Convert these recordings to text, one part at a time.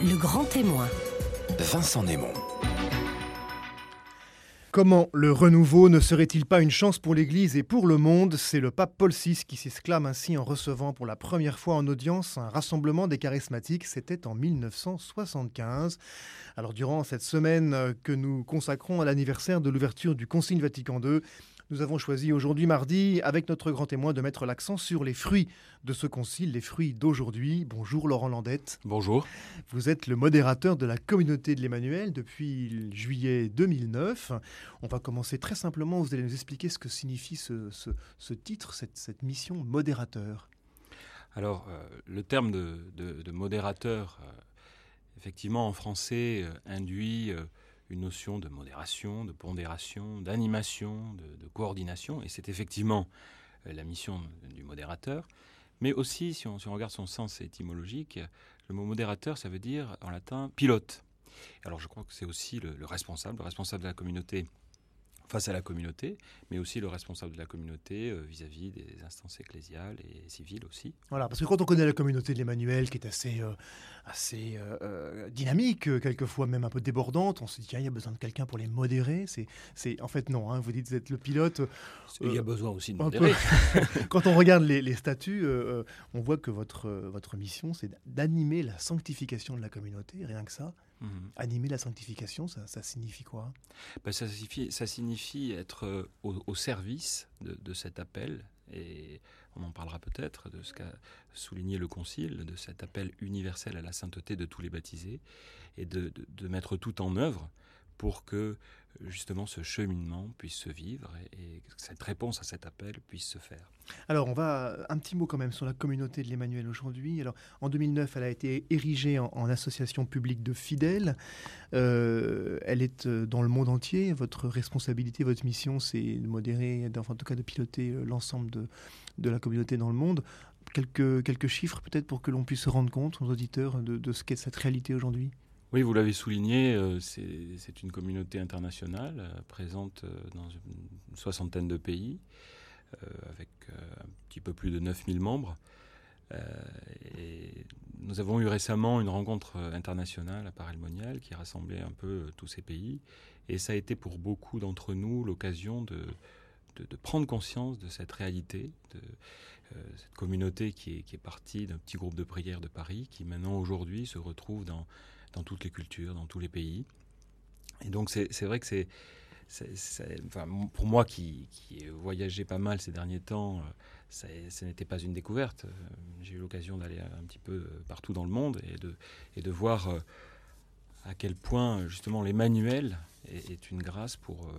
Le grand témoin. Vincent Némon. Comment le renouveau ne serait-il pas une chance pour l'Église et pour le monde? C'est le pape Paul VI qui s'exclame ainsi en recevant pour la première fois en audience un rassemblement des charismatiques. C'était en 1975. Alors durant cette semaine que nous consacrons à l'anniversaire de l'ouverture du Concile Vatican II, nous avons choisi aujourd'hui mardi, avec notre grand témoin, de mettre l'accent sur les fruits de ce concile, les fruits d'aujourd'hui. Bonjour Laurent Landette. Bonjour. Vous êtes le modérateur de la communauté de l'Emmanuel depuis juillet 2009. On va commencer très simplement, vous allez nous expliquer ce que signifie ce, titre, cette, mission modérateur. Alors, euh, le terme de, modérateur, euh, effectivement en français, euh, induit une notion de modération, de pondération, d'animation, de, coordination, et c'est effectivement euh, la mission du modérateur. Mais aussi, si on, regarde son sens étymologique, le mot modérateur, ça veut dire en latin pilote. Alors je crois que c'est aussi le responsable, le responsable de la communauté face à la communauté, mais aussi le responsable de la communauté euh, vis-à-vis des instances ecclésiales et civiles aussi. Voilà, parce que quand on connaît la communauté de l'Emmanuel, qui est assez, euh, assez euh, dynamique, quelquefois même un peu débordante, on se dit, qu'il il y a besoin de quelqu'un pour les modérer. C'est, en fait, non, hein, vous dites, vous êtes le pilote. il y a besoin aussi de modérer. quand on regarde les, les statuts, on voit que votre, votre mission, c'est d'animer la sanctification de la communauté, rien que ça. Mhm. Animer la sanctification, ça, signifie quoi? Ben, ça, signifie, ça signifie être euh, au, service de, cet appel, et on en parlera peut-être, de ce qu'a souligné le Concile, de cet appel universel à la sainteté de tous les baptisés, et de, de mettre tout en œuvre pour que justement ce cheminement puisse se vivre et, que cette réponse à cet appel puisse se faire. Alors on va un petit mot quand même sur la communauté de l'Emmanuel aujourd'hui. Alors en 2009, elle a été érigée en, association publique de fidèles. Euh, elle est euh, dans le monde entier. Votre responsabilité, votre mission, c'est de modérer, en tout cas de piloter euh, l'ensemble de, de la communauté dans le monde. Quelques, quelques chiffres peut-être pour que l'on puisse se rendre compte aux auditeurs de, de ce qu'est cette réalité aujourd'hui? Oui, vous l'avez souligné, euh, c'est une communauté internationale euh, présente euh, dans une soixantaine de pays, avec un petit peu plus de 9000 membres. nous avons eu récemment une rencontre internationale à Paris Monial qui rassemblait un peu tous ces pays. Et ça a été pour beaucoup d'entre nous l'occasion de, de, prendre conscience de cette réalité, de cette communauté qui est, qui est partie d'un petit groupe de prière de Paris, qui maintenant aujourd'hui se retrouve dans dans toutes les cultures, dans tous les pays. Et donc c'est vrai que c'est, enfin, pour moi qui, qui pas mal ces derniers temps, euh, ce n'était pas une découverte. Euh, j'ai eu l'occasion d'aller un petit peu euh, partout dans le monde et de, et de voir à quel point justement les manuels est, une grâce pour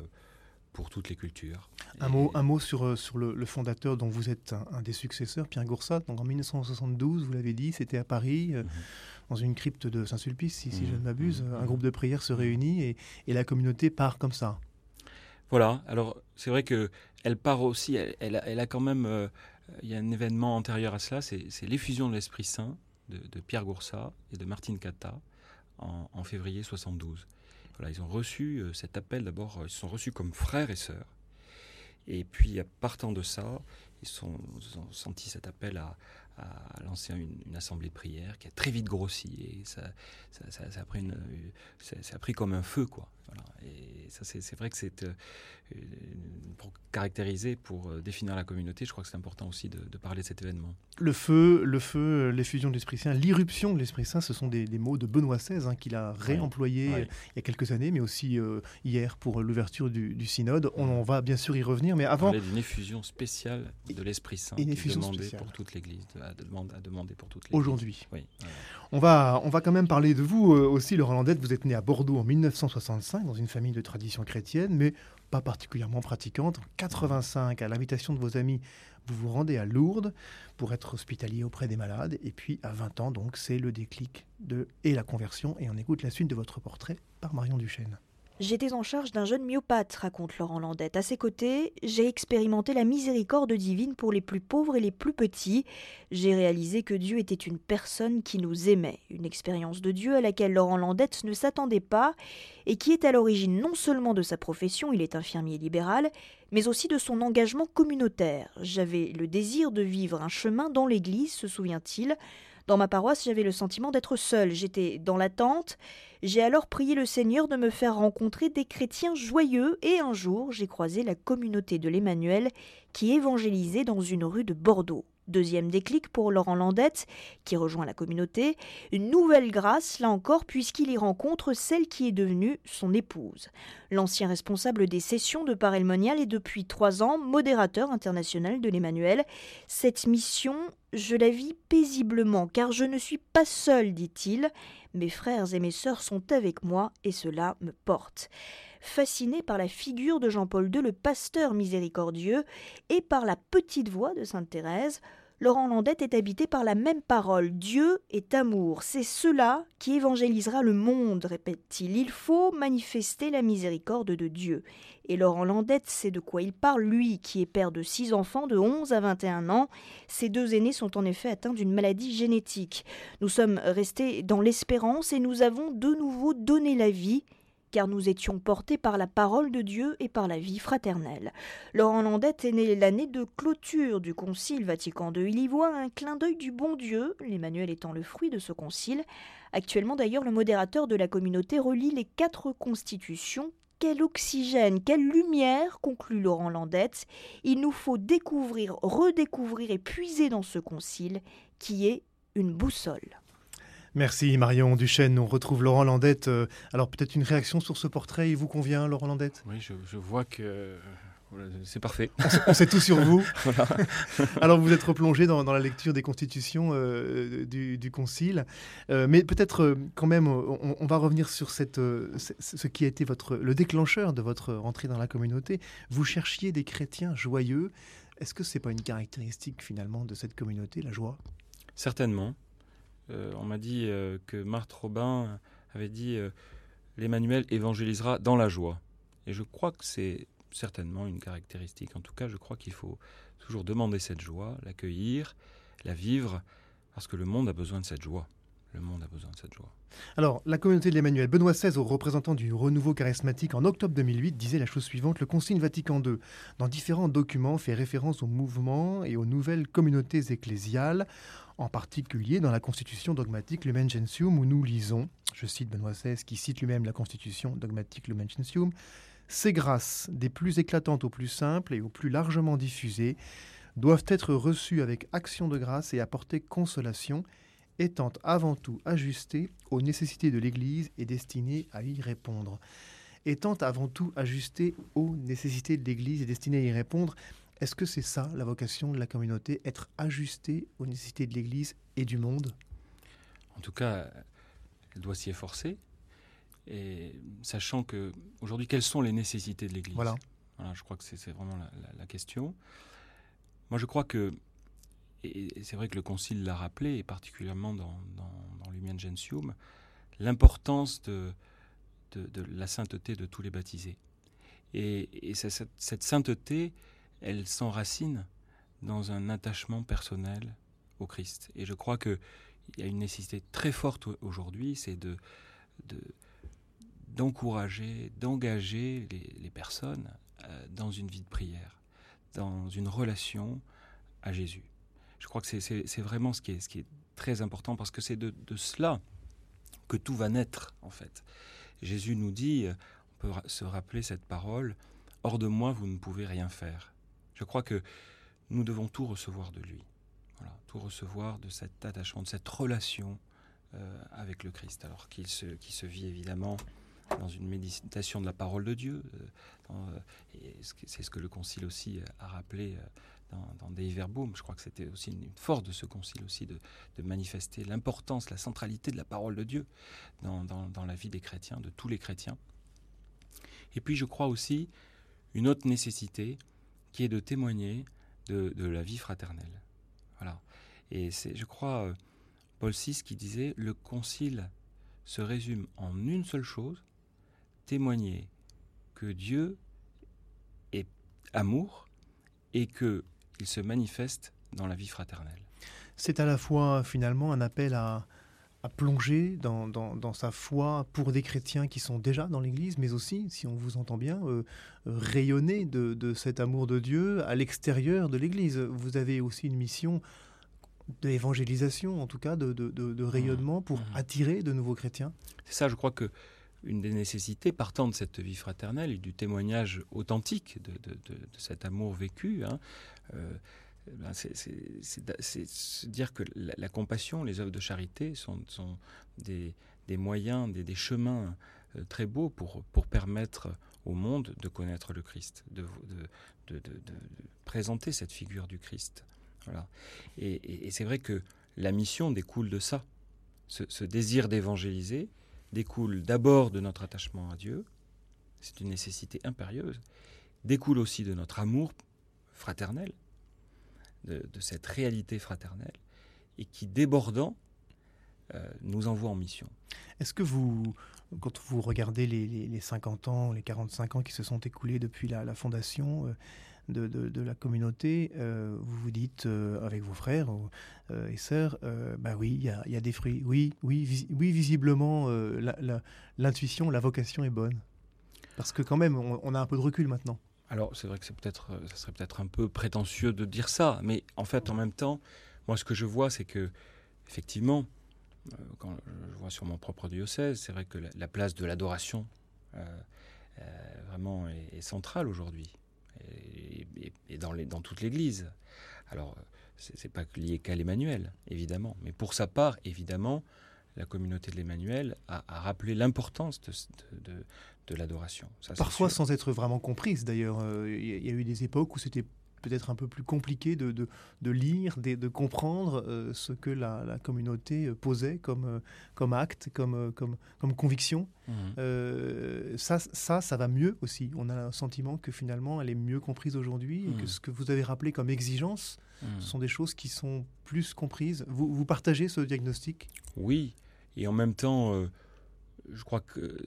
pour toutes les cultures. Un, mot, un mot sur, sur le, fondateur dont vous êtes un, des successeurs, Pierre Goursat. Donc en 1972, vous l'avez dit, c'était à Paris. Mhm dans une crypte de Saint-Sulpice, si, je ne mmh. m'abuse, mmh. un groupe de prière se réunit et, la communauté part comme ça. Voilà, alors c'est vrai que elle part aussi, elle, a, quand même, euh, il y a un événement antérieur à cela, c'est l'effusion de l'Esprit Saint de, Pierre Goursat et de Martine Cata en, février 72. Ils ont reçu euh, cet appel d'abord, ils sont reçus comme frères et sœurs. Et puis, partant de ça, ils, ils ont senti cet appel à, a lancé une, assemblée de prière qui a très vite grossi et ça, ça, a, pris une, ça, a pris comme un feu quoi. Et ça c'est vrai que c'est euh, pour caractériser, pour euh, définir la communauté, je crois que c'est important aussi de, parler de cet événement. Le feu, le feu, l'effusion de l'Esprit Saint, l'irruption de l'Esprit Saint, ce sont des, mots de Benoît XVI hein, qu'il a réemployés il y a quelques années, mais aussi euh, hier pour l'ouverture du, synode. On, va bien sûr y revenir, mais avant. On d'une effusion spéciale de l'Esprit Saint, une effusion spéciale. pour toute l'Église, à, demander pour toute l'Église. Aujourd'hui. Oui. On va, on va quand même parler de vous euh, aussi, Laurent Landette. Vous êtes né à Bordeaux en 1965 dans une famille de tradition chrétienne, mais pas particulièrement pratiquante. En 85, à l'invitation de vos amis, vous vous rendez à Lourdes pour être hospitalier auprès des malades. Et puis à 20 ans, donc, c'est le déclic de et la conversion. Et on écoute la suite de votre portrait par Marion Duchesne. J'étais en charge d'un jeune myopathe, raconte Laurent Landette. À ses côtés, j'ai expérimenté la miséricorde divine pour les plus pauvres et les plus petits. J'ai réalisé que Dieu était une personne qui nous aimait, une expérience de Dieu à laquelle Laurent Landette ne s'attendait pas et qui est à l'origine non seulement de sa profession, il est infirmier libéral, mais aussi de son engagement communautaire. J'avais le désir de vivre un chemin dans l'Église, se souvient-il, Dans ma paroisse, j'avais le sentiment d'être seule. J'étais dans l'attente. J'ai alors prié le Seigneur de me faire rencontrer des chrétiens joyeux et un jour, j'ai croisé la communauté de l'Emmanuel qui évangélisait dans une rue de Bordeaux. Deuxième déclic pour Laurent Landette, qui rejoint la communauté, une nouvelle grâce, là encore, puisqu'il y rencontre celle qui est devenue son épouse. L'ancien responsable des sessions de Parelmonial est depuis trois ans modérateur international de l'Emmanuel. Cette mission, je la vis paisiblement, car je ne suis pas seul, dit-il. Mes frères et mes sœurs sont avec moi, et cela me porte fasciné par la figure de Jean-Paul II, le pasteur miséricordieux, et par la petite voix de Sainte Thérèse, Laurent Landette est habité par la même parole. Dieu est amour. C'est cela qui évangélisera le monde, répète-t-il. Il faut manifester la miséricorde de Dieu. Et Laurent Landette sait de quoi il parle, lui qui est père de six enfants de 11 à 21 ans. Ces deux aînés sont en effet atteints d'une maladie génétique. Nous sommes restés dans l'espérance et nous avons de nouveau donné la vie car nous étions portés par la parole de Dieu et par la vie fraternelle. Laurent Landette est né l'année de clôture du Concile Vatican II. Il y voit un clin d'œil du bon Dieu, l'Emmanuel étant le fruit de ce concile. Actuellement d'ailleurs, le modérateur de la communauté relie les quatre constitutions quel oxygène, quelle lumière, conclut Laurent Landette. Il nous faut découvrir, redécouvrir et puiser dans ce concile qui est une boussole. Merci Marion Duchesne. On retrouve Laurent Landette. Euh, alors peut-être une réaction sur ce portrait, il vous convient Laurent Landette? Oui, je, vois que c'est parfait. On sait tout sur vous. Alors vous êtes replongé dans, la lecture des constitutions euh, du, Concile, euh, mais peut-être quand même, on, va revenir sur cette, ce qui a été votre, le déclencheur de votre rentrée dans la communauté. Vous cherchiez des chrétiens joyeux. Est-ce que c'est pas une caractéristique finalement de cette communauté, la joie? Certainement. Euh, on m'a dit euh, que Marthe Robin avait dit euh, l'Emmanuel évangélisera dans la joie. Et je crois que c'est certainement une caractéristique. En tout cas, je crois qu'il faut toujours demander cette joie, l'accueillir, la vivre, parce que le monde a besoin de cette joie. Le monde a besoin de cette joie. Alors, la communauté de l'Emmanuel, Benoît XVI, au représentant du renouveau charismatique en octobre 2008, disait la chose suivante Le Concile Vatican II, dans différents documents, fait référence au mouvement et aux nouvelles communautés ecclésiales en particulier dans la constitution dogmatique Lumen Gentium, où nous lisons, je cite Benoît XVI qui cite lui-même la constitution dogmatique Lumen Gentium, ces grâces, des plus éclatantes aux plus simples et aux plus largement diffusées, doivent être reçues avec action de grâce et apporter consolation, étant avant tout ajustées aux nécessités de l'Église et destinées à y répondre. Étant avant tout ajustées aux nécessités de l'Église et destinées à y répondre, est-ce que c'est ça la vocation de la communauté, être ajustée aux nécessités de l'Église et du monde? En tout cas, elle doit s'y efforcer. Et sachant que aujourd'hui, quelles sont les nécessités de l'Église? Voilà. Je crois que c'est vraiment la, question. Moi, je crois que, et c'est vrai que le Concile l'a rappelé, et particulièrement dans, dans, Lumen Gentium, l'importance de, de, la sainteté de tous les baptisés. Et, cette, cette sainteté, elle s'enracine dans un attachement personnel au Christ. Et je crois qu'il y a une nécessité très forte aujourd'hui, c'est de, d'encourager, d'engager les, personnes euh, dans une vie de prière, dans une relation à Jésus. Je crois que c'est vraiment ce qui, est, très important parce que c'est de, de, cela que tout va naître en fait. Jésus nous dit, on peut se rappeler cette parole, Hors de moi, vous ne pouvez rien faire. Je crois que nous devons tout recevoir de lui. Tout recevoir de cet attachement, de cette relation euh, avec le Christ. Alors qu'il se, qui se vit évidemment dans une méditation de la parole de Dieu. Euh, euh, c'est ce que le Concile aussi a rappelé dans, dans Dei Verbum. Je crois que c'était aussi une, force de ce Concile aussi de, manifester l'importance, la centralité de la parole de Dieu dans, dans, la vie des chrétiens, de tous les chrétiens. Et puis je crois aussi une autre nécessité, qui est de témoigner de, la vie fraternelle. Voilà. Et c'est, je crois, euh, Paul VI qui disait le concile se résume en une seule chose témoigner que Dieu est amour et que il se manifeste dans la vie fraternelle. C'est à la fois finalement un appel à, à plonger dans, sa foi pour des chrétiens qui sont déjà dans l'Église, mais aussi, si on vous entend bien, euh, euh, rayonner de, cet amour de Dieu à l'extérieur de l'Église. Vous avez aussi une mission, d'évangélisation, en tout cas, de, de, de, rayonnement pour mmh. attirer de nouveaux chrétiens C'est ça, je crois que une des nécessités partant de cette vie fraternelle et du témoignage authentique de, cet amour vécu, hein, euh, ben c'est dire que la, compassion, les œuvres de charité sont, des, moyens, des, chemins euh, très beaux pour, permettre au monde de connaître le Christ, de, présenter cette figure du Christ. Et, c'est vrai que la mission découle de ça. Ce, désir d'évangéliser découle d'abord de notre attachement à Dieu, c'est une nécessité impérieuse, découle aussi de notre amour fraternel, de, cette réalité fraternelle, et qui, débordant, euh, nous envoie en mission. Est-ce que vous, quand vous regardez les, 50 ans, les 45 ans qui se sont écoulés depuis la, fondation, euh, de, la communauté, euh, vous vous dites avec vos frères et sœurs, bah oui, il y a, des fruits. Oui, oui, oui visiblement, l'intuition, la, vocation est bonne. Parce que quand même, on, a un peu de recul maintenant. Alors, c'est vrai que c'est peut-être, ça serait peut-être un peu prétentieux de dire ça, mais en fait, en même temps, moi, ce que je vois, c'est que, effectivement, quand je vois sur mon propre diocèse, c'est vrai que la, place de l'adoration vraiment est centrale aujourd'hui et, dans, les, dans, toute l'Église. Alors, c'est pas lié qu'à l'Emmanuel, évidemment, mais pour sa part, évidemment, la communauté de l'Emmanuel a, rappelé l'importance de, de, de, l'adoration. Parfois sans être vraiment comprise, d'ailleurs. Euh, il y a eu des époques où c'était peut-être un peu plus compliqué de, de, lire, de, de comprendre euh, ce que la, communauté euh, posait comme, euh, comme acte, comme, comme, comme conviction. Mhm. ça, ça, ça va mieux aussi. On a un sentiment que finalement, elle est mieux comprise aujourd'hui et que mhm. ce que vous avez rappelé comme exigence, mhm. ce sont des choses qui sont plus comprises. Vous, vous partagez ce diagnostic? Oui, et en même temps, je crois que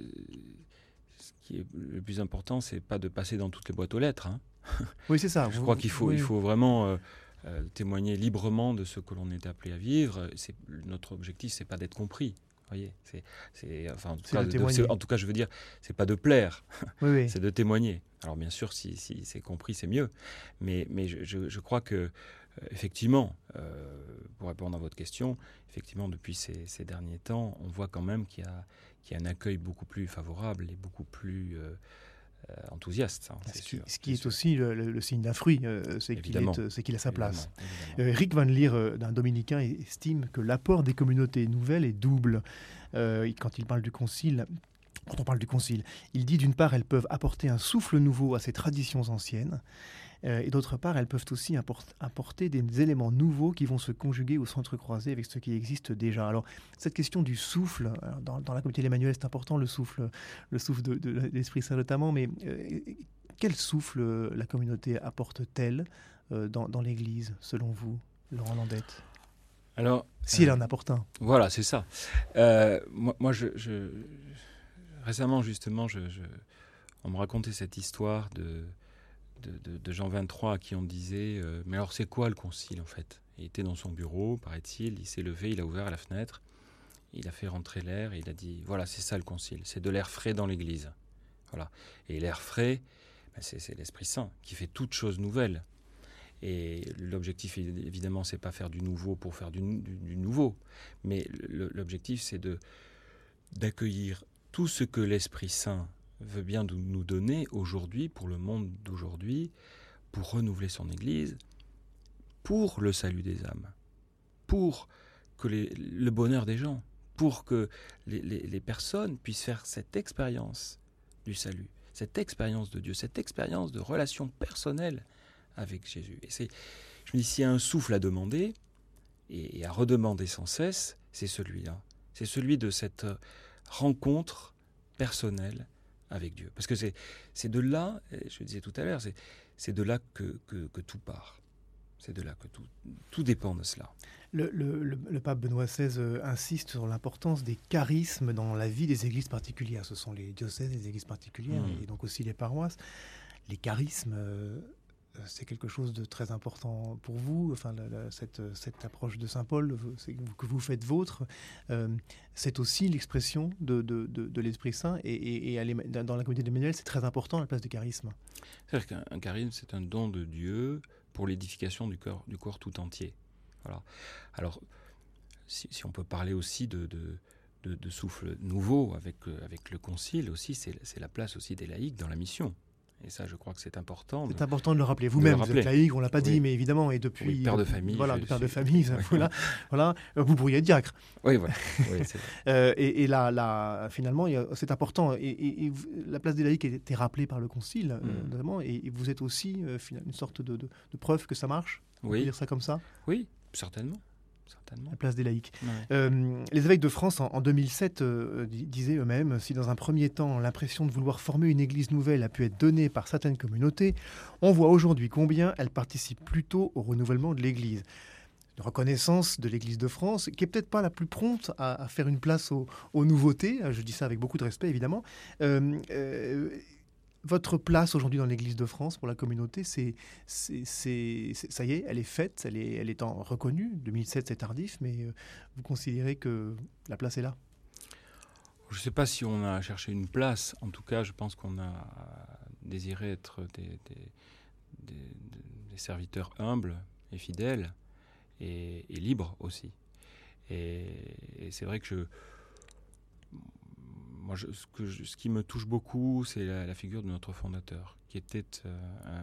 ce qui est le plus important, c'est pas de passer dans toutes les boîtes aux lettres. Hein. Oui, c'est ça. Je crois qu'il faut, il faut vraiment euh, euh, témoigner librement de ce que l'on est appelé à vivre. C'est, notre objectif, c'est pas d'être compris. Voyez, c'est, c'est, enfin, en tout, cas, en tout cas, je veux dire, c'est pas de plaire, c'est de témoigner. Alors bien sûr, si, si c'est compris, c'est mieux. Mais, mais je, je, crois que euh, effectivement, pour répondre à votre question, effectivement, depuis ces, ces, derniers temps, on voit quand même qu'il y a, qu'il y a un accueil beaucoup plus favorable et beaucoup plus euh, enthousiaste. Hein, ce, qui, est, aussi le, signe d'un fruit, euh, c'est qu'il a sa place. Euh, Rick Van Leer, d'un dominicain, estime que l'apport des communautés nouvelles est double. quand il parle du concile, quand on parle du concile, il dit d'une part, elles peuvent apporter un souffle nouveau à ces traditions anciennes, euh, et d'autre part, elles peuvent aussi apporter des éléments nouveaux qui vont se conjuguer ou s'entrecroiser avec ce qui existe déjà. Alors, cette question du souffle, dans, la communauté l'Emmanuel, c'est important, le souffle, le souffle de, l'Esprit Saint notamment, mais euh, quel souffle la communauté apporte-t-elle euh, dans, l'Église, selon vous, Laurent Landette? Alors, si elle en apporte un. Voilà, c'est ça. moi, je, récemment, justement, je, on me racontait cette histoire de, de, Jean 23 à qui on disait euh, Mais alors, c'est quoi le concile en fait? Il était dans son bureau, paraît-il, il s'est levé, il a ouvert la fenêtre, il a fait rentrer l'air et il a dit Voilà, c'est ça le concile, c'est de l'air frais dans l'église. Voilà. Et l'air frais, ben, c'est l'Esprit Saint qui fait toute chose nouvelle. Et l'objectif, évidemment, c'est pas faire du nouveau pour faire du, du nouveau, mais l'objectif, c'est de d'accueillir tout ce que l'Esprit Saint veut bien nous donner aujourd'hui, pour le monde d'aujourd'hui, pour renouveler son Église, pour le salut des âmes, pour que le bonheur des gens, pour que les, personnes puissent faire cette expérience du salut, cette expérience de Dieu, cette expérience de relation personnelle avec Jésus. Et c'est, je me dis, s'il y a un souffle à demander et à redemander sans cesse, c'est celui-là. C'est celui de cette rencontre personnelle avec Dieu. Parce que c'est de là, je le disais tout à l'heure, c'est de là que, que, tout part. C'est de là que tout, tout dépend de cela. Le, le, le, pape Benoît XVI euh, insiste sur l'importance des charismes dans la vie des églises particulières. Ce sont les diocèses, les églises particulières, mmh. et donc aussi les paroisses. Les charismes, euh, c'est quelque chose de très important pour vous, enfin, cette, cette, approche de Saint Paul que vous faites vôtre, euh, c'est aussi l'expression de, de, de, l'Esprit Saint, et, et, dans la communauté d'Emmanuel, c'est très important la place du charisme. C'est-à-dire qu'un charisme, c'est un don de Dieu pour l'édification du corps, du corps tout entier. Voilà. Alors, si, on peut parler aussi de, de, souffle nouveau avec, avec le concile aussi, c'est la place aussi des laïcs dans la mission. Et ça, je crois que c'est important. C'est important de le rappeler. Vous-même, vous êtes laïque, on l'a pas dit, mais évidemment, et depuis... père de famille. Voilà, de père de famille, voilà, voilà, vous pourriez être diacre. Oui, voilà. euh, et, et là, là, finalement, c'est important. Et, la place des laïcs a été rappelée par le Concile, euh, mm. notamment, et, vous êtes aussi euh, une sorte de, de, preuve que ça marche. On oui. peut dire ça comme ça? Oui, certainement la place des laïcs. Euh, les évêques de France, en, 2007, euh, disaient eux-mêmes, si dans un premier temps l'impression de vouloir former une église nouvelle a pu être donnée par certaines communautés, on voit aujourd'hui combien elles participent plutôt au renouvellement de l'église. Une reconnaissance de l'église de France, qui est peut-être pas la plus prompte à, faire une place aux, nouveautés, je dis ça avec beaucoup de respect évidemment. Euh, votre place aujourd'hui dans l'Église de France pour la communauté, c'est, ça y est, elle est faite, elle est, elle est en reconnue. 2007, c'est tardif, mais euh, vous considérez que la place est là? Je ne sais pas si on a cherché une place. En tout cas, je pense qu'on a désiré être des, serviteurs humbles et fidèles et, libres aussi. Et c'est vrai que je moi, ce, qui me touche beaucoup, c'est la, figure de notre fondateur, qui était euh,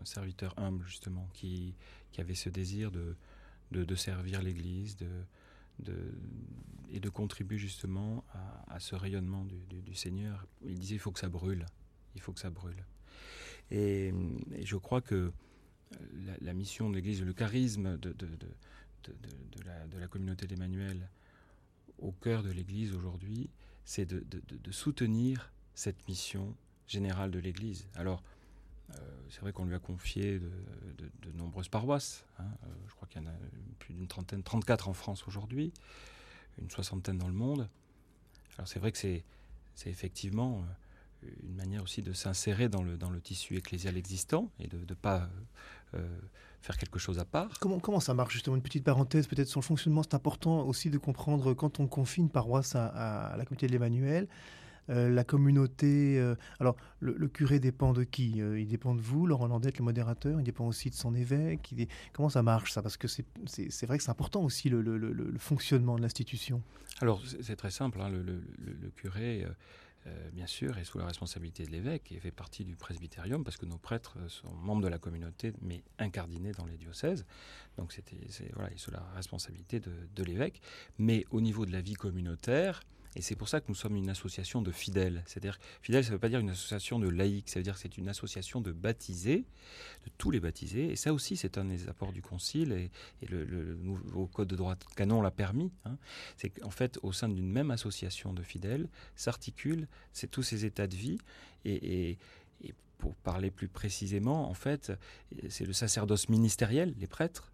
un, serviteur humble, justement, qui, avait ce désir de, de, servir l'Église de, et de contribuer justement à, ce rayonnement du, Seigneur. Il disait il faut que ça brûle, il faut que ça brûle. Et, je crois que la, mission de l'Église, le charisme de, la, de la communauté d'Emmanuel au cœur de l'Église aujourd'hui, c'est de, soutenir cette mission générale de l'Église. Alors, euh, c'est vrai qu'on lui a confié de, nombreuses paroisses. Hein. Euh, je crois qu'il y en a plus d'une trentaine, 34 en France aujourd'hui, une soixantaine dans le monde. Alors c'est vrai que c'est, effectivement euh, une manière aussi de s'insérer dans le, dans le tissu ecclésial existant et de ne pas faire quelque chose à part. Comment, comment ça marche justement Une petite parenthèse peut-être sur le fonctionnement. C'est important aussi de comprendre quand on confie une paroisse à, la communauté de l'Emmanuel. Euh, la communauté. Euh, alors, le, curé dépend de qui euh, Il dépend de vous, Laurent Landette, le modérateur. Il dépend aussi de son évêque. Comment ça marche ça Parce que c'est vrai que c'est important aussi le, le, fonctionnement de l'institution. Alors, c'est très simple. Hein, le, curé euh, bien sûr, est sous la responsabilité de l'évêque et fait partie du presbytérium parce que nos prêtres sont membres de la communauté mais incardinés dans les diocèses. Donc c'était, voilà, il est sous la responsabilité de l'évêque. Mais au niveau de la vie communautaire, et c'est pour ça que nous sommes une association de fidèles. C'est-à-dire, fidèles, ça ne veut pas dire une association de laïcs, ça veut dire que c'est une association de baptisés, de tous les baptisés. Et ça aussi, c'est un des apports du Concile, et, le, nouveau Code de droit canon l'a permis. Hein. C'est qu'en fait, au sein d'une même association de fidèles, s'articulent tous ces états de vie. et, et pour parler plus précisément, en fait, c'est le sacerdoce ministériel, les prêtres,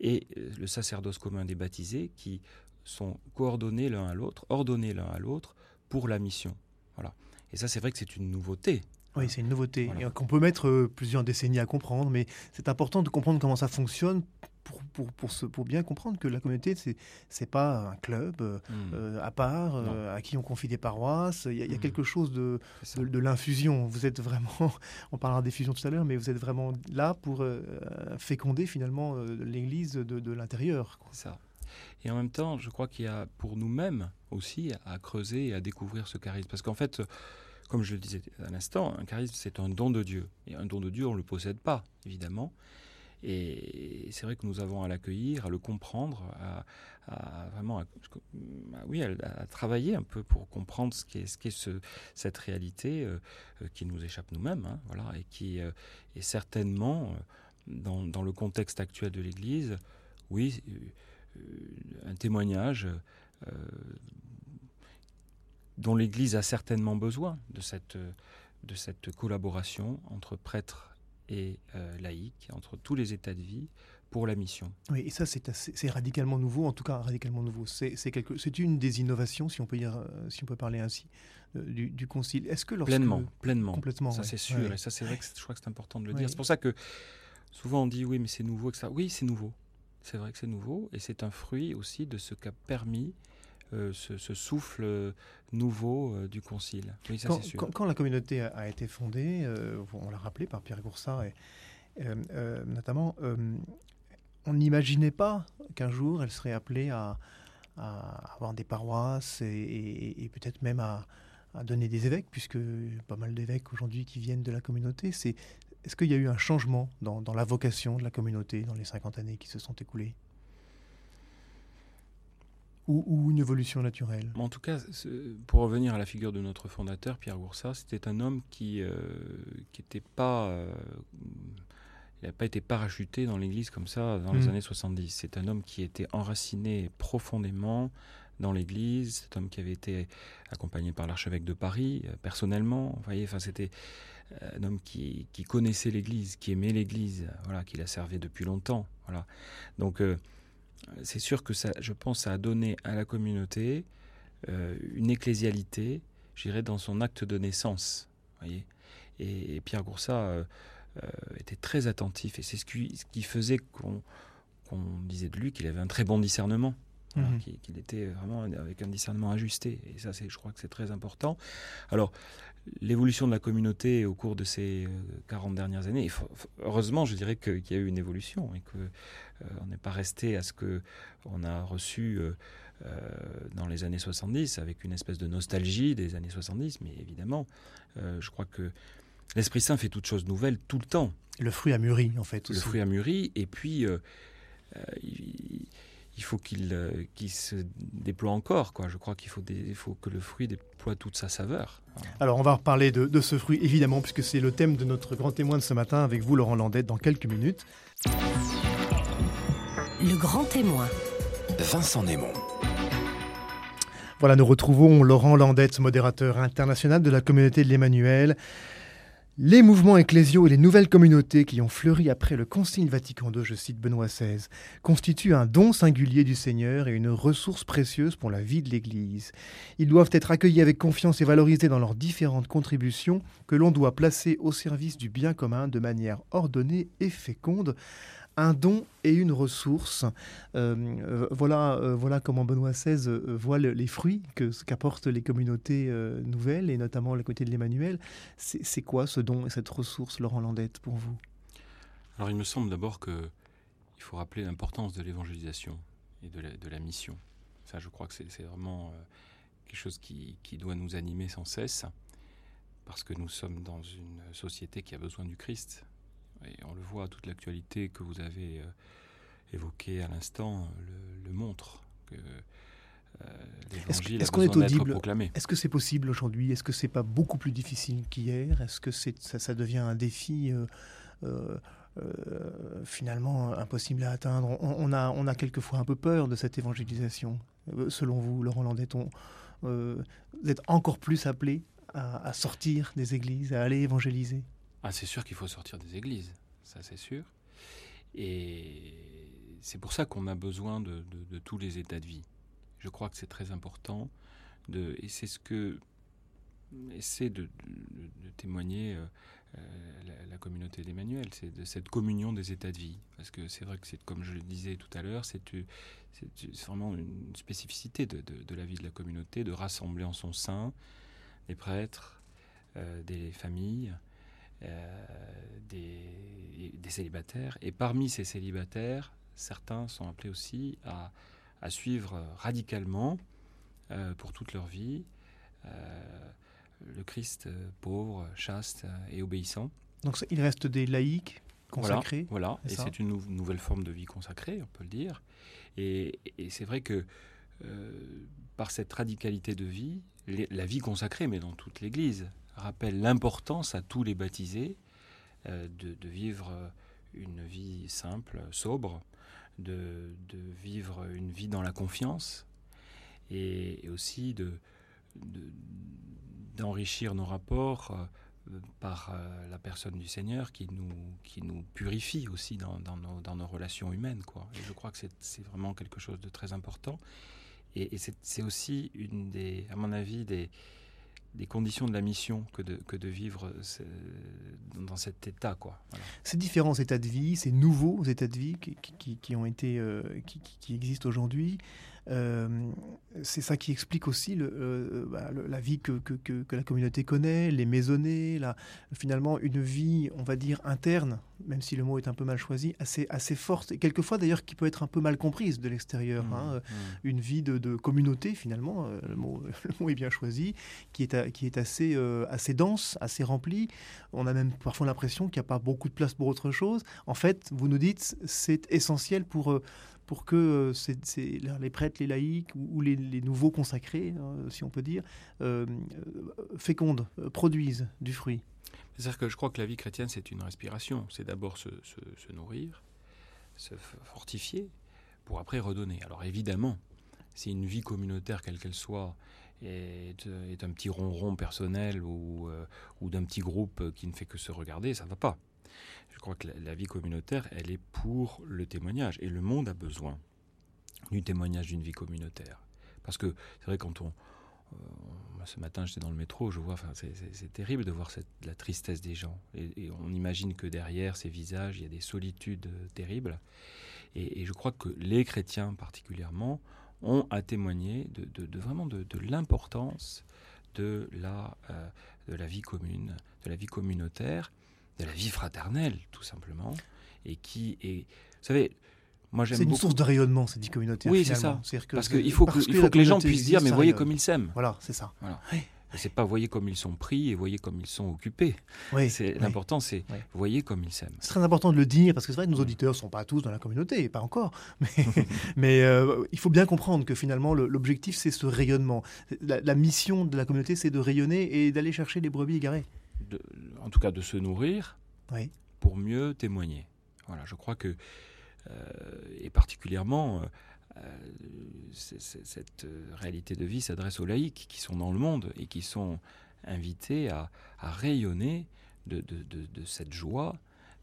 et euh, le sacerdoce commun des baptisés qui sont coordonnés l'un à l'autre, ordonnés l'un à l'autre pour la mission. Voilà. Et ça, c'est vrai que c'est une nouveauté. Oui, c'est une nouveauté qu'on peut mettre euh, plusieurs décennies à comprendre, mais c'est important de comprendre comment ça fonctionne pour, pour, pour, pour bien comprendre que la communauté, c'est n'est pas un club euh, hmm. euh, à part, à qui on confie des paroisses. Il y a, hmm. quelque chose de, de, l'infusion. Vous êtes vraiment, on parlera des fusions tout à l'heure, mais vous êtes vraiment là pour féconder finalement l'Église de, de l'intérieur. C'est ça. Et en même temps, je crois qu'il y a pour nous-mêmes aussi à creuser et à découvrir ce charisme. Parce qu'en fait, comme je le disais à l'instant, un charisme, c'est un don de Dieu. Et un don de Dieu, on ne le possède pas, évidemment. Et c'est vrai que nous avons à l'accueillir, à le comprendre, à, vraiment, oui, à, travailler un peu pour comprendre ce qu'est ce, ce cette réalité euh, euh, qui nous échappe nous-mêmes, hein, voilà, et qui euh, est certainement, dans, dans, le contexte actuel de l'Église, oui, un témoignage euh, dont l'Église a certainement besoin de cette, de cette collaboration entre prêtres et euh, laïcs, entre tous les états de vie, pour la mission. Oui, et ça, c'est radicalement nouveau, en tout cas radicalement nouveau. C'est une des innovations, si on peut, dire, euh, si on peut parler ainsi, du, du, Concile. Est-ce que lorsque... Pleinement, pleinement. Complètement. Ça, c'est sûr, et ça, c'est vrai que je crois que c'est important de le dire. C'est pour ça que souvent on dit, oui, mais c'est nouveau, etc. Oui, c'est nouveau. C'est vrai que c'est nouveau et c'est un fruit aussi de ce qu'a permis euh, ce, souffle nouveau euh, du Concile. Oui, ça quand, sûr. Quand, la communauté a, été fondée, euh, on l'a rappelé par Pierre Goursat, et, notamment, on n'imaginait pas qu'un jour elle serait appelée à, avoir des paroisses et, peut-être même à, donner des évêques, puisque pas mal d'évêques aujourd'hui qui viennent de la communauté. C'est, est-ce qu'il y a eu un changement dans, la vocation de la communauté dans les 50 années qui se sont écoulées ou, une évolution naturelle? En tout cas, pour revenir à la figure de notre fondateur, Pierre Goursat, c'était un homme qui n'était euh, pas... Euh, il n'a pas été parachuté dans l'Église comme ça dans les hmm. années 70. C'est un homme qui était enraciné profondément dans l'Église. C'est un homme qui avait été accompagné par l'archevêque de Paris euh, personnellement. Vous voyez, enfin, c'était un homme qui, connaissait l'Église, qui aimait l'Église, voilà, qui la servait depuis longtemps. Voilà. Donc, c'est sûr que ça, je pense, ça a donné à la communauté euh, une ecclésialité, je dirais, dans son acte de naissance. Voyez et, Pierre Goursat euh, euh, était très attentif, et c'est ce qui, faisait qu'on disait de lui qu'il avait un très bon discernement. Mhm. qu'il était vraiment avec un discernement ajusté. Et ça, je crois que c'est très important. Alors, l'évolution de la communauté au cours de ces 40 dernières années, heureusement, je dirais qu'il y a eu une évolution et que euh, on n'est pas resté à ce que on a reçu euh, euh, dans les années 70 avec une espèce de nostalgie des années 70, mais évidemment, je crois que l'Esprit Saint fait toutes choses nouvelles tout le temps. Le fruit a mûri, en fait. Le fruit a mûri, et puis il, faut qu'il se déploie encore. Quoi. Je crois qu'il faut, faut, que le fruit déploie toute sa saveur. Alors on va reparler de, de ce fruit, évidemment, puisque c'est le thème de notre grand témoin de ce matin avec vous, Laurent Landette, dans quelques minutes. Le grand témoin. Vincent Némon. Voilà, nous retrouvons Laurent Landette, modérateur international de la communauté de l'Emmanuel. Les mouvements ecclésiaux et les nouvelles communautés qui ont fleuri après le Concile Vatican II, je cite Benoît XVI, constituent un don singulier du Seigneur et une ressource précieuse pour la vie de l'Église. Ils doivent être accueillis avec confiance et valorisés dans leurs différentes contributions que l'on doit placer au service du bien commun de manière ordonnée et féconde un don et une ressource. Euh, voilà, euh, voilà comment Benoît XVI euh, voit les fruits qu'apportent les communautés nouvelles, et notamment la côté de l'Emmanuel. C'est quoi ce don et cette ressource, Laurent Landette, pour vous? Alors il me semble d'abord qu'il faut rappeler l'importance de l'évangélisation et de la, de la, mission. Ça, je crois que c'est vraiment quelque chose qui, qui doit nous animer sans cesse, parce que nous sommes dans une société qui a besoin du Christ et on le voit, toute l'actualité que vous avez euh, évoquée à l'instant le, montre. Que, euh, est-ce, a besoin d'être proclamé. Est-ce que c'est possible aujourd'hui? Est-ce que c'est pas beaucoup plus difficile qu'hier? Est-ce que c'est, ça, devient un défi euh, finalement impossible à atteindre? On, a, on a quelquefois un peu peur de cette évangélisation. selon vous, Laurent Landeton, vous êtes encore plus appelé à sortir des églises, à aller évangéliser? Ah, c'est sûr qu'il faut sortir des églises, ça c'est sûr. Et c'est pour ça qu'on a besoin de, tous les états de vie. Je crois que c'est très important. Et c'est ce que essaie de, témoigner euh, euh, la, communauté d'Emmanuel, c'est de cette communion des états de vie. Parce que c'est vrai que c'est, comme je le disais tout à l'heure, c'est, vraiment une spécificité de, la vie de la communauté, de rassembler en son sein des prêtres, euh, des familles, euh, des, célibataires. Et parmi ces célibataires, certains sont appelés aussi à, suivre radicalement euh, pour toute leur vie euh, le Christ pauvre, chaste et obéissant. Donc il reste des laïcs consacrés. Voilà, et c'est une nouvelle forme de vie consacrée, on peut le dire. Et, c'est vrai que par cette radicalité de vie, la vie consacrée, mais dans toute l'Église, rappelle l'importance à tous les baptisés euh, de, vivre une vie simple, sobre, de, vivre une vie dans la confiance et, aussi de, d'enrichir nos rapports euh, par euh, la personne du Seigneur qui nous, qui nous purifie aussi dans, nos, dans nos, relations humaines. Quoi. Et je crois que c'est, vraiment quelque chose de très important. Et, et c'est, aussi une des, à mon avis, des, des conditions de la mission que de, que de vivre dans cet état. Quoi. Ces différents états de vie, ces nouveaux états de vie qui, qui, ont été, euh, qui, existent aujourd'hui, c'est ça qui explique aussi bah, la vie que, la communauté connaît, les maisonnées, finalement une vie, on va dire, interne, même si le mot est un peu mal choisi, assez, assez forte, et quelquefois d'ailleurs qui peut être un peu mal comprise de l'extérieur. Mmh, hein. mmh. Une vie de, communauté, finalement, le mot, le, mot, est bien choisi, qui est, qui est assez, assez dense, assez remplie. On a même parfois l'impression qu'il n'y a pas beaucoup de place pour autre chose. En fait, vous nous dites, c'est essentiel pour pour que euh, les prêtres, les laïcs ou, les, nouveaux consacrés, hein, si on peut dire, euh, euh, fécondent, produisent du fruit. C'est-à-dire que je crois que la vie chrétienne, c'est une respiration. C'est d'abord se, nourrir, se fortifier, pour après redonner. Alors évidemment, si une vie communautaire, quelle qu'elle soit, est, est un petit ronron personnel ou, ou d'un petit groupe qui ne fait que se regarder, ça ne va pas. Je crois que la, vie communautaire, elle est pour le témoignage. Et le monde a besoin du témoignage d'une vie communautaire. Parce que c'est vrai, quand on. Euh, ce matin, j'étais dans le métro, je vois, c'est terrible de voir la tristesse des gens. Et, on imagine que derrière ces visages, il y a des solitudes terribles. Et, je crois que les chrétiens, particulièrement, ont à témoigner de, vraiment de, l'importance de euh, de la vie commune, de la vie communautaire de la vie fraternelle, tout simplement, et qui est, vous savez, moi j'aime C'est une source de rayonnement cette vie communautaire. Oui, c'est ça. Parce qu'il faut, que, il faut que les gens puissent dire, mais voyez comme ils s'aiment. Voilà, c'est ça. Voilà. C'est pas voyez comme ils sont pris et voyez comme ils sont occupés. Oui, c'est l'important, c'est voyez comme ils s'aiment. C'est très important de le dire parce que c'est vrai que nos auditeurs sont pas tous dans la communauté, pas encore. Mais, mais euh, il faut bien comprendre que finalement l'objectif c'est ce rayonnement. La, la, mission de la communauté c'est de rayonner et d'aller chercher les brebis égarées en tout cas de se nourrir, pour mieux témoigner. Voilà, je crois que, euh, et particulièrement, euh, cette réalité de vie s'adresse aux laïcs qui sont dans le monde et qui sont invités à, rayonner de, cette joie,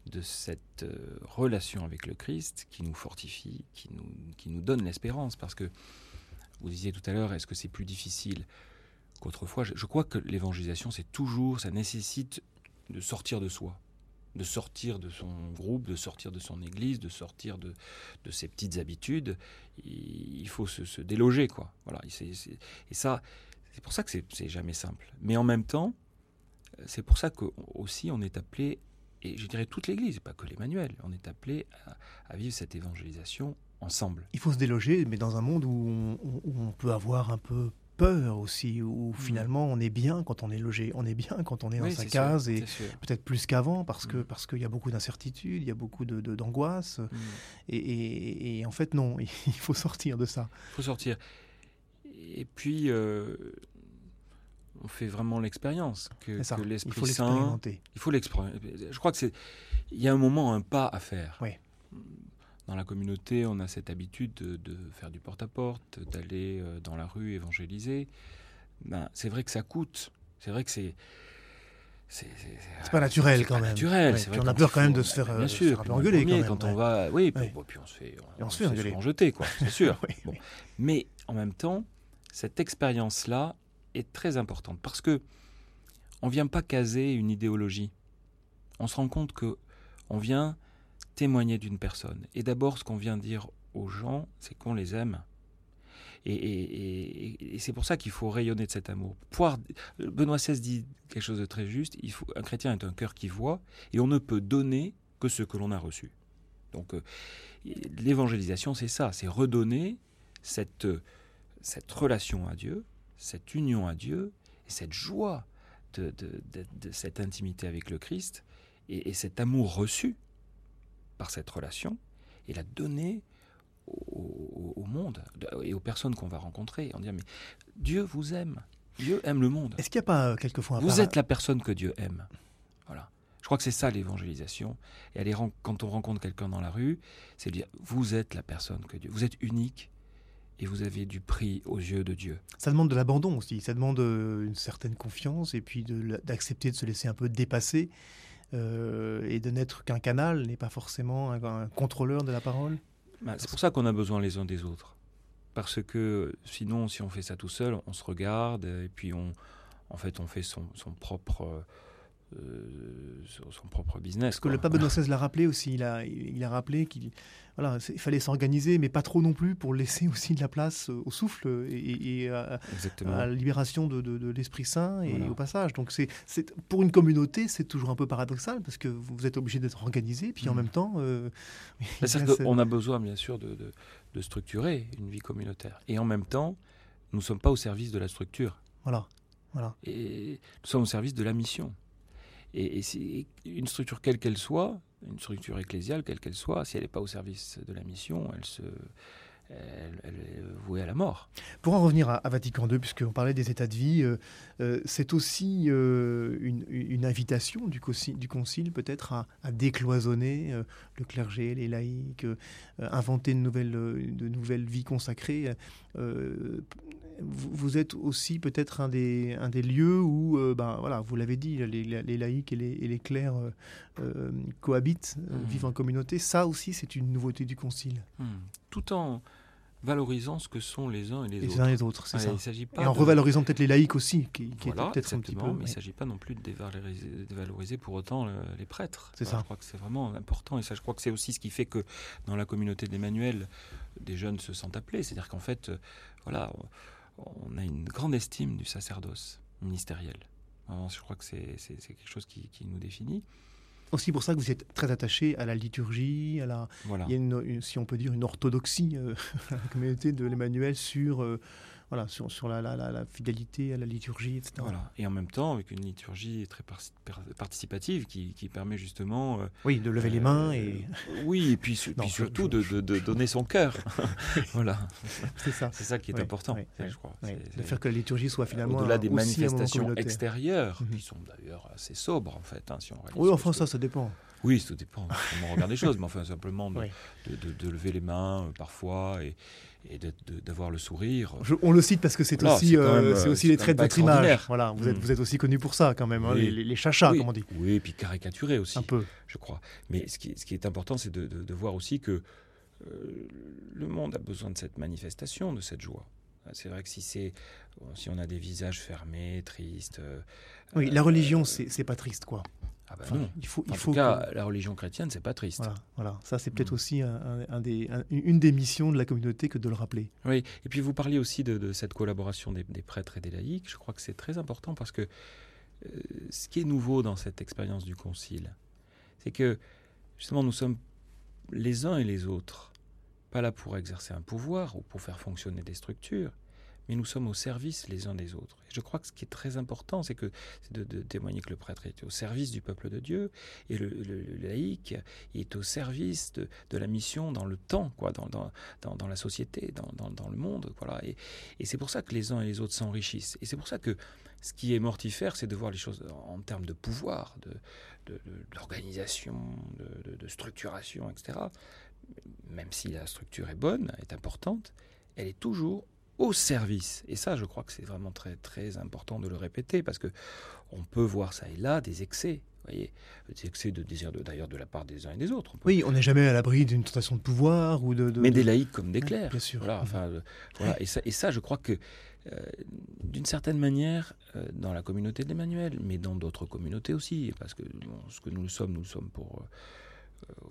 de cette euh, relation avec le Christ qui nous fortifie, qui nous, qui nous donne l'espérance. Parce que vous disiez tout à l'heure, est-ce que c'est plus difficile qu'autrefois. Je, crois que l'évangélisation, c'est toujours, ça nécessite de sortir de soi, de sortir de son groupe, de sortir de son église, de sortir de, ses petites habitudes. Il, faut se, déloger, quoi. Voilà. et ça, c'est pour ça que c'est jamais simple. Mais en même temps, c'est pour ça que aussi on est appelé, et je dirais toute l'Église, pas que l'Emmanuel, on est appelé à, vivre cette évangélisation ensemble. Il faut se déloger, mais dans un monde où on peut avoir un peu peur aussi, où mmh. finalement on est bien quand on est logé, on est bien quand on est dans sa case, et peut-être plus qu'avant parce que mmh. parce qu'il y a beaucoup d'incertitudes, il y a beaucoup de, d'angoisse, mmh. et, en fait non, il faut sortir de ça. Il faut sortir. Et puis euh, on fait vraiment l'expérience que, l'Esprit Saint, il faut l'expérimenter. Je crois que c'est, il y a un moment, un pas à faire. Oui dans la communauté, on a cette habitude de, faire du porte-à-porte, d'aller euh, dans la rue évangéliser. Ben, c'est vrai que ça coûte. C'est vrai que c'est. C'est pas naturel quand même. Naturel. on a peur quand même de se faire, bien sûr, un peu engueuler quand, même, quand on va, oui, puis, on se fait, on, se fait, se jeter, quoi, c'est sûr. Mais en même temps, cette expérience-là est très importante parce que on vient pas caser une idéologie. On se rend compte que on vient témoigner d'une personne. Et d'abord, ce qu'on vient dire aux gens, c'est qu'on les aime. Et, c'est pour ça qu'il faut rayonner de cet amour. Benoît XVI dit quelque chose de très juste. Il faut, un chrétien est un cœur qui voit, et on ne peut donner que ce que l'on a reçu. Donc, euh, l'évangélisation, c'est ça, c'est redonner cette, cette relation à Dieu, cette union à Dieu, et cette joie de, cette intimité avec le Christ, et cet amour reçu par cette relation et la donner au, monde et aux personnes qu'on va rencontrer. On dit mais Dieu vous aime, Dieu aime le monde. Est-ce qu'il n'y a pas euh, quelquefois un Vous êtes la personne que Dieu aime. Voilà. Je crois que c'est ça l'évangélisation. Et aller, quand on rencontre quelqu'un dans la rue, c'est dire vous êtes la personne que Dieu. Vous êtes unique et vous avez du prix aux yeux de Dieu. Ça demande de l'abandon aussi. Ça demande euh, une certaine confiance et puis d'accepter de se laisser un peu dépasser euh, et de n'être qu'un canal n'est pas forcément un, contrôleur de la parole bah, C'est pour ça qu'on a besoin les uns des autres. Parce que sinon, si on fait ça tout seul, on se regarde et puis on, en fait, on fait son, son propre, son propre business. Parce que le pape Benoît XVI l'a rappelé aussi, il a, il a rappelé qu'il voilà, il fallait s'organiser, mais pas trop non plus pour laisser aussi de la place au souffle et, à, la libération de, l'Esprit Saint et au passage. Donc c'est, pour une communauté, c'est toujours un peu paradoxal parce que vous êtes obligé d'être organisé, puis en mm. même temps... Euh, on a besoin bien sûr de, structurer une vie communautaire. Et en même temps, nous ne sommes pas au service de la structure. Voilà. voilà. Et nous sommes au service de la mission. Et, une structure quelle qu'elle soit, une structure ecclésiale, quelle qu'elle soit, si elle n'est pas au service de la mission, elle se, elle, est vouée à la mort. Pour en revenir à, Vatican II, puisqu'on parlait des états de vie, euh, euh, c'est aussi euh, une, invitation du, concile peut-être à, décloisonner le clergé, les laïcs, inventer de nouvelles, de nouvelles vies consacrées. Vous, êtes aussi peut-être un des, un des lieux où, ben, voilà, vous l'avez dit, les, laïcs et les, et les clercs cohabitent, mmh. vivent en communauté. Ça aussi, c'est une nouveauté du concile. Mmh. Tout en valorisant ce que sont les uns et les, autres. uns et les autres, c'est ça. et en revalorisant peut-être les laïcs aussi, qui, qui peut-être un petit peu. Mais il ne s'agit pas non plus de dévaloriser, pour autant les prêtres. C'est ça. Je crois que c'est vraiment important, et ça, je crois que c'est aussi ce qui fait que dans la communauté d'Emmanuel, des jeunes se sentent appelés. C'est-à-dire qu'en fait, euh, voilà, on a une grande estime du sacerdoce ministériel. je crois que c'est quelque chose qui, qui nous définit aussi pour ça que vous êtes très attaché à la liturgie, à la, il y a une, si on peut dire une orthodoxie euh, la communauté de l'Emmanuel sur euh, voilà, sur, sur la, la, la, fidélité à la liturgie, etc. Voilà. Et en même temps, avec une liturgie très participative qui, qui, permet justement... Euh, oui, de lever les mains et... Oui, et puis, puis surtout de, de, donner son cœur. voilà. C'est ça. C'est ça qui est important, je crois. De faire que la liturgie soit finalement Au-delà des manifestations extérieures, mhm. qui sont d'ailleurs assez sobres, en fait, hein, si on Oui, enfin, ça, ça dépend. Oui, ça dépend comment on regarde les choses, mais enfin, simplement de, de lever les mains euh, parfois et et d'avoir le sourire. on le cite parce que c'est aussi, euh, c'est aussi les traits de votre image. Voilà, vous, êtes, mm. vous êtes aussi connu pour ça quand même, hein, les, chachas, comme on dit. Oui, et puis caricaturé aussi. Un peu. Je crois. Mais ce qui, ce qui est important, c'est de, voir aussi que euh, le monde a besoin de cette manifestation, de cette joie. C'est vrai que si, c'est, si on a des visages fermés, tristes. Euh, oui, la religion, c'est pas triste, quoi. Ah bah il faut, il en faut tout cas, la religion chrétienne, c'est pas triste. Voilà, ça c'est peut-être mm. aussi un, des, une des missions de la communauté que de le rappeler. Oui, et puis vous parliez aussi de, cette collaboration des, prêtres et des laïcs. Je crois que c'est très important parce que euh, ce qui est nouveau dans cette expérience du Concile, c'est que justement nous sommes les uns et les autres pas là pour exercer un pouvoir ou pour faire fonctionner des structures, mais nous sommes au service les uns des autres. Et je crois que ce qui est très important, c'est de, témoigner que le prêtre est au service du peuple de Dieu et le, laïc est au service de, la mission dans le temps, quoi, dans, la société, dans, le monde. Voilà. Et, c'est pour ça que les uns et les autres s'enrichissent. Et c'est pour ça que ce qui est mortifère, c'est de voir les choses en termes de pouvoir, d'organisation, de, de structuration, etc. Même si la structure est bonne, est importante, elle est toujours au service. Et ça, je crois que c'est vraiment très, très important de le répéter, parce que on peut voir ça et là des excès. Voyez, des excès de désir d'ailleurs de, la part des uns et des autres. Oui, on n'est jamais à l'abri d'une tentation de pouvoir ou de, mais des laïcs comme des clercs. bien sûr. Voilà, enfin, euh, voilà. Et ça, et ça, je crois que euh, d'une certaine manière, euh, dans la communauté d'Emmanuel, mais dans d'autres communautés aussi, parce que ce que nous sommes, nous le sommes pour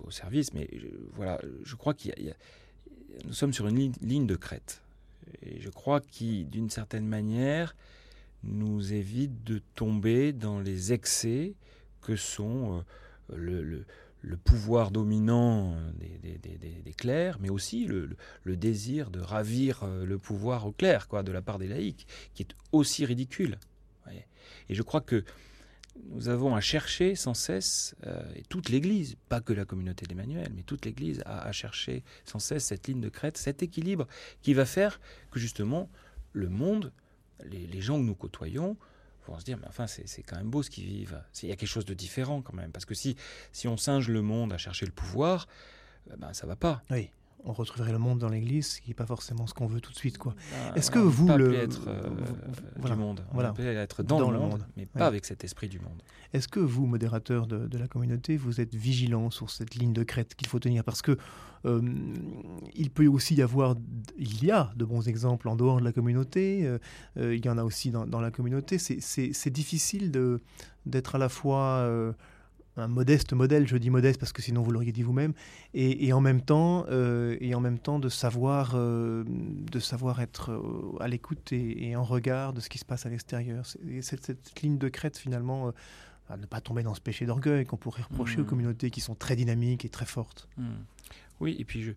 au service. Mais voilà, je crois qu'il y, a, nous sommes sur une ligne de crête et je crois qu'il, d'une certaine manière, nous évite de tomber dans les excès que sont euh, le, pouvoir dominant des, clercs, mais aussi le, désir de ravir euh, le pouvoir au clerc, quoi, de la part des laïcs, qui est aussi ridicule. Et je crois que nous avons à chercher sans cesse, euh, et toute l'Église, pas que la communauté d'Emmanuel, mais toute l'Église a à chercher sans cesse cette ligne de crête, cet équilibre qui va faire que justement le monde, les, gens que nous côtoyons, vont se dire, mais enfin, c'est quand même beau ce qu'ils vivent. Il y a quelque chose de différent quand même. Parce que si, si on singe le monde à chercher le pouvoir, euh, ben, ça va pas. Oui on retrouverait le monde dans l'Église, ce qui n'est pas forcément ce qu'on veut tout de suite. quoi. Bah, Est-ce que vous pas le- être euh, voilà, du monde, voilà. on peut être dans, Dans le monde, monde. mais pas Ouais. avec cet esprit du monde. Est-ce que vous, modérateur de, de la communauté, vous êtes vigilant sur cette ligne de crête qu'il faut tenir? Parce que euh, il peut aussi y avoir, il y a de bons exemples en dehors de la communauté, euh, il y en a aussi dans, dans la communauté. C'est- difficile de- d'être à la fois un modeste modèle, je dis modeste parce que sinon vous l'auriez dit vous-même, et, et en même temps, euh, et en même temps de savoir, euh, de savoir être euh, à l'écoute et, et en regard de ce qui se passe à l'extérieur. Cette, cette ligne de crête finalement. à ne pas tomber dans ce péché d'orgueil qu'on pourrait reprocher aux Mhm. communautés qui sont très dynamiques et très fortes. Hmm. Oui, et puis je...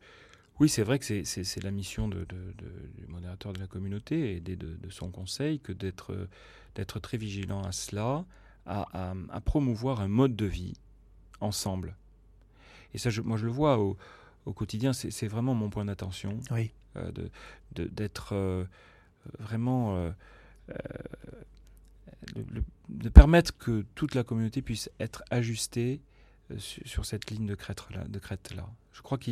oui, c'est vrai que c'est- la mission de, de- de- du modérateur de la communauté et de, son conseil que d'être d'être très vigilant à cela, à, à- à promouvoir un mode de vie ensemble. Et ça, je- moi, je le vois au, au quotidien, c'est vraiment mon point d'attention, Oui. euh, de- de- d'être euh, vraiment... euh, euh, le- le- de permettre que toute la communauté puisse être ajustée euh, su- sur cette ligne de crête là. De crête -là. Je crois que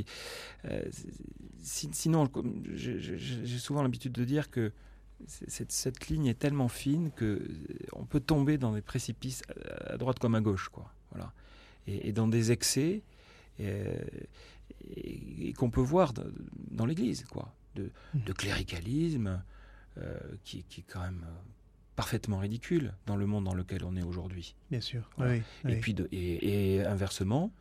sinon, comme j'ai j'ai- souvent l'habitude de dire que cette, cette ligne est tellement fine que euh, on peut tomber dans des précipices à, à droite comme à gauche, quoi. Voilà. Et, et dans des excès euh, et, et qu'on peut voir dans, dans l'Église, quoi, de, de cléricalisme euh, qui, qui est quand même euh, parfaitement ridicule dans le monde dans lequel on est aujourd'hui. Bien sûr. Voilà. Oui, Et puis de, et, inversement,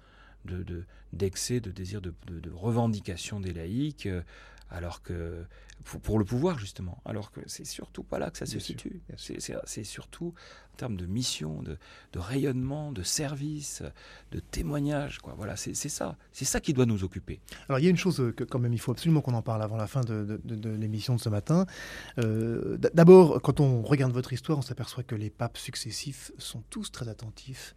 de, de- d'excès, de désir de, de- de revendication des laïcs, euh, alors que pour, pour le pouvoir justement, alors que c'est surtout pas là que ça se sûr, situe. C'est, surtout en termes de mission, de, de rayonnement, de service, de témoignage. Quoi. Voilà, c'est, ça, c'est ça qui doit nous occuper. Alors il y a une chose euh, que quand même il faut absolument qu'on en parle avant la fin de, de- l'émission de ce matin. Euh, D'abord, quand on regarde votre histoire, on s'aperçoit que les papes successifs sont tous très attentifs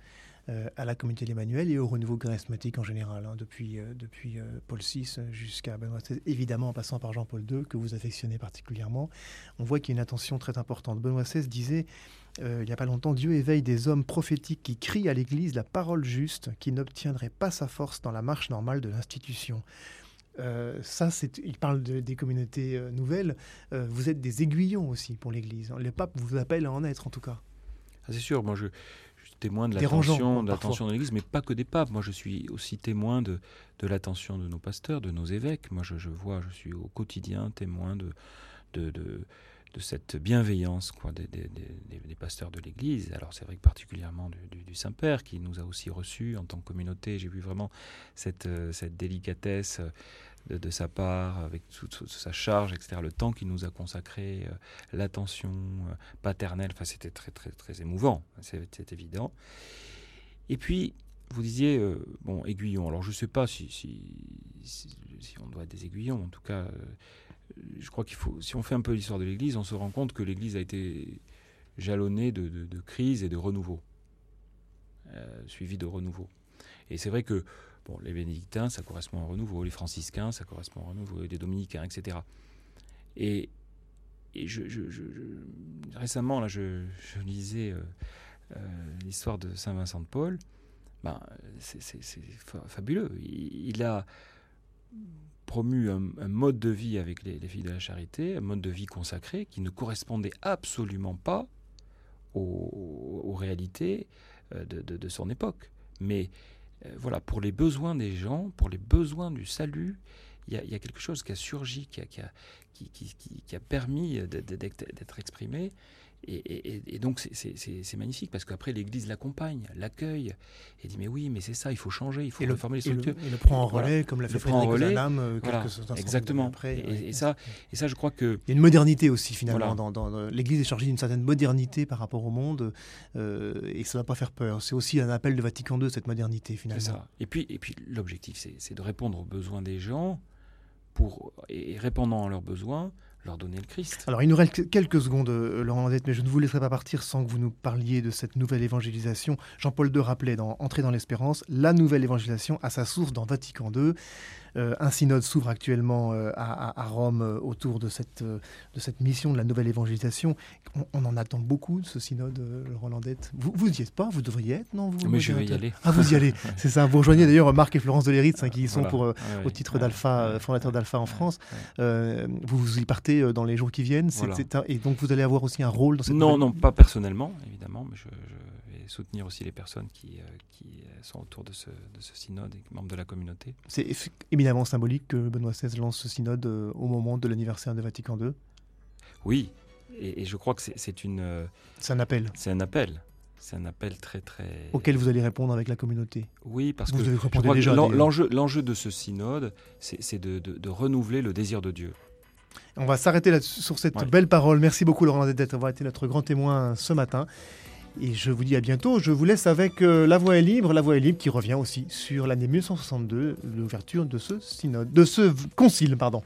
euh, à la communauté de l'Emmanuel et au renouveau charismatique en général, hein, depuis, euh, depuis euh, Paul VI jusqu'à Benoît XVI, évidemment en passant par Jean-Paul II, que vous affectionnez particulièrement. On voit qu'il y a une attention très importante. Benoît XVI disait il n'y a pas longtemps, Dieu éveille des hommes prophétiques qui crient à l'Église la parole juste, qui n'obtiendraient pas sa force dans la marche normale de l'institution. Ça, c'est, il parle de- des communautés nouvelles. Vous êtes des aiguillons aussi pour l'Église. Le pape vous appelle à en être, en tout cas. Ah, c'est sûr, moi je, témoin de l'attention, de l'attention de l'Église, mais pas que des papes. Moi je suis aussi témoin de, de l'attention de nos pasteurs, de nos évêques. Moi je, je vois, je suis au quotidien témoin de, de, de, de cette bienveillance quoi, des, des- des- des pasteurs de l'Église. Alors c'est vrai que particulièrement du, du- du Saint-Père qui nous a aussi reçus en tant que communauté. J'ai vu vraiment cette, euh, cette délicatesse euh, de, sa part, avec toute, sa charge, etc. Le temps qu'il nous a consacré, euh, l'attention euh, paternelle, enfin c'était très très très émouvant, c'est évident. Et puis vous disiez euh, bon aiguillon. Alors je sais pas si si, si on doit être des aiguillons. En tout cas, je crois qu'il faut. Si on fait un peu l'histoire de l'Église, on se rend compte que l'Église a été jalonnée de, de, crises et de renouveau, euh, suivi de renouveau. Et c'est vrai que bon, les bénédictins, ça correspond un renouveau, les franciscains, ça correspond un renouveau, les dominicains, etc. Et, et je, récemment, là, je, lisais euh, euh, l'histoire de Saint Vincent de Paul. Ben, c'est c'est- c'est fa- fabuleux. Il, a promu un, mode de vie avec les, les filles de la charité, un mode de vie consacré qui ne correspondait absolument pas aux, réalités euh, de, de- de son époque. Mais euh, voilà, pour les besoins des gens, pour les besoins du salut, il y a, quelque chose qui a surgi, qui a, permis d'être exprimé. Et, et- et- et donc c'est- c'est c'est- c'est magnifique parce qu'après l'Église l'accompagne, l'accueille et dit mais oui mais c'est ça, il faut changer, il faut Et le, les le- structures. et le prend en Voilà. relais, comme l'a Le fait Frédéric euh, Voilà, exactement. après. Et- ouais. et ça- Et ça je crois que Il y a une modernité aussi finalement. Voilà. Dans, dans- dans- L'Église est chargée d'une certaine modernité par rapport au monde euh, et ça ne va pas faire peur. C'est aussi un appel de Vatican II, cette modernité C'est finalement. ça. Et puis, et puis l'objectif, c'est c'est de répondre aux besoins des gens pour, et répondant à leurs besoins, Alors il nous reste quelques secondes, euh, Laurent Landette, mais je ne vous laisserai pas partir sans que vous nous parliez de cette nouvelle évangélisation. Jean-Paul II rappelait dans Entrer dans l'espérance, la nouvelle évangélisation a sa source dans Vatican II. Un synode s'ouvre actuellement à, Rome autour de cette, de cette mission de la nouvelle évangélisation. On, en attend beaucoup ce synode, Roland Dette. Vous, vous y êtes pas? Vous devriez être, non vous, Mais je vais y aller. Ah, vous y allez, c'est ça. Vous rejoignez d'ailleurs Marc et Florence de Léritz, hein, qui y sont pour, au titre d'Alpha, fondateur d'Alpha en France. vous, vous y partez dans les jours qui viennent. et donc vous allez avoir aussi un rôle dans cette Non, non, pas personnellement, évidemment, mais je, soutenir aussi les personnes qui, euh, qui sont autour de ce, de ce, synode et membres de la communauté. C'est éminemment symbolique que Benoît XVI lance ce synode euh, au moment de l'anniversaire de Vatican II. Oui, et, je crois que c'est une. Euh, c'est un appel. C'est un appel. C'est un appel très très. Auquel vous allez répondre avec la communauté. Oui, parce que l'enjeu, l'enjeu de ce synode, c'est de, de, de renouveler le désir de Dieu. On va s'arrêter sur cette belle parole. Merci beaucoup Laurent d'être d'avoir été notre grand témoin ce matin. Et je vous dis à bientôt. Je vous laisse avec euh, La Voix est libre, La Voix est libre qui revient aussi sur l'année 1962, l'ouverture de ce synode, de ce concile, pardon.